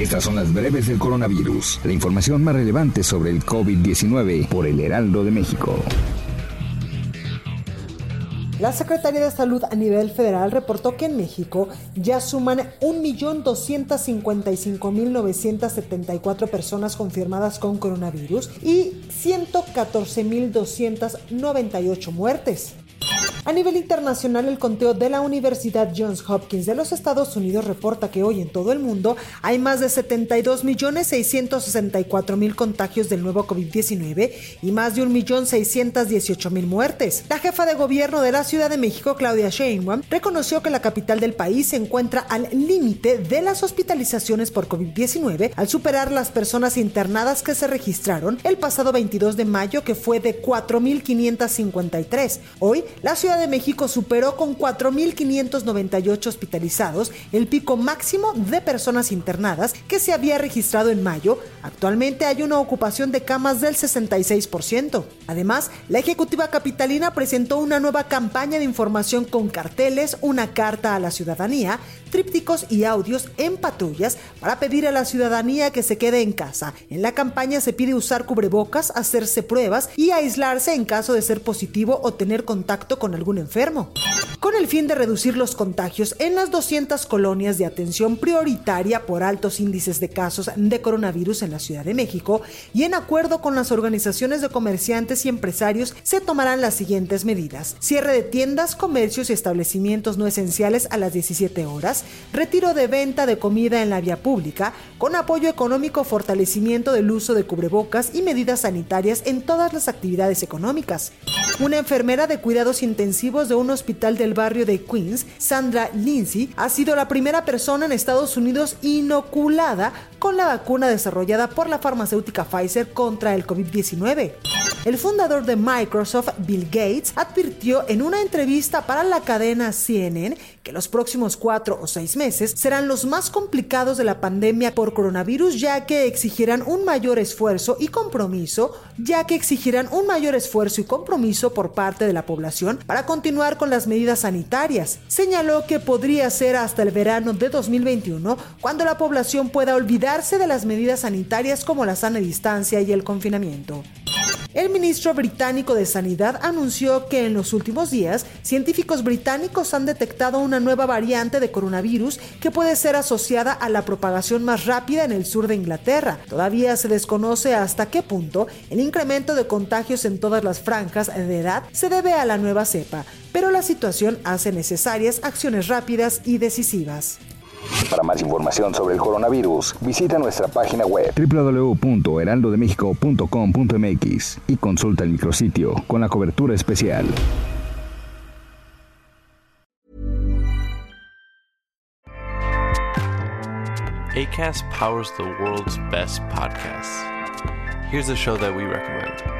Estas son las breves del coronavirus, la información más relevante sobre el COVID-19 por el Heraldo de México. La Secretaría de Salud a nivel federal reportó que en México ya suman 1.255.974 personas confirmadas con coronavirus y 114.298 muertes. A nivel internacional, el conteo de la Universidad Johns Hopkins de los Estados Unidos reporta que hoy en todo el mundo hay más de 72.664.000 contagios del nuevo COVID-19 y más de 1.618.000 muertes. La jefa de gobierno de la Ciudad de México, Claudia Sheinbaum, reconoció que la capital del país se encuentra al límite de las hospitalizaciones por COVID-19 al superar las personas internadas que se registraron el pasado 22 de mayo, que fue de 4.553. Hoy, la Ciudad de México superó con 4.598 hospitalizados el pico máximo de personas internadas que se había registrado en mayo. Actualmente hay una ocupación de camas del 66%. Además, la Ejecutiva Capitalina presentó una nueva campaña de información con carteles, una carta a la ciudadanía, trípticos y audios en patrullas para pedir a la ciudadanía que se quede en casa. En la campaña se pide usar cubrebocas, hacerse pruebas y aislarse en caso de ser positivo o tener contacto con algún enfermo. Con el fin de reducir los contagios en las 200 colonias de atención prioritaria por altos índices de casos de coronavirus en la Ciudad de México y en acuerdo con las organizaciones de comerciantes y empresarios se tomarán las siguientes medidas. Cierre de tiendas, comercios y establecimientos no esenciales a las 17 horas, retiro de venta de comida en la vía pública, con apoyo económico, fortalecimiento del uso de cubrebocas y medidas sanitarias en todas las actividades económicas. Una enfermera de cuidados intensivos de un hospital del barrio de Queens, Sandra Lindsay, ha sido la primera persona en Estados Unidos inoculada con la vacuna desarrollada por la farmacéutica Pfizer contra el COVID-19. El fundador de Microsoft, Bill Gates, advirtió en una entrevista para la cadena CNN que los próximos cuatro o seis meses serán los más complicados de la pandemia por coronavirus, ya que exigirán un mayor esfuerzo y compromiso, ya que exigirán un mayor esfuerzo y compromiso por parte de la población para continuar con las medidas sanitarias. Señaló que podría ser hasta el verano de 2021 cuando la población pueda de las medidas sanitarias como la sana distancia y el confinamiento. El ministro británico de Sanidad anunció que en los últimos días científicos británicos han detectado una nueva variante de coronavirus que puede ser asociada a la propagación más rápida en el sur de Inglaterra. Todavía se desconoce hasta qué punto el incremento de contagios en todas las franjas de edad se debe a la nueva cepa, pero la situación hace necesarias acciones rápidas y decisivas. Para más información sobre el coronavirus, visita nuestra página web www.heraldodemexico.com.mx y consulta el micrositio con la cobertura especial. ACAST powers the world's best podcasts. Here's a show that we recommend.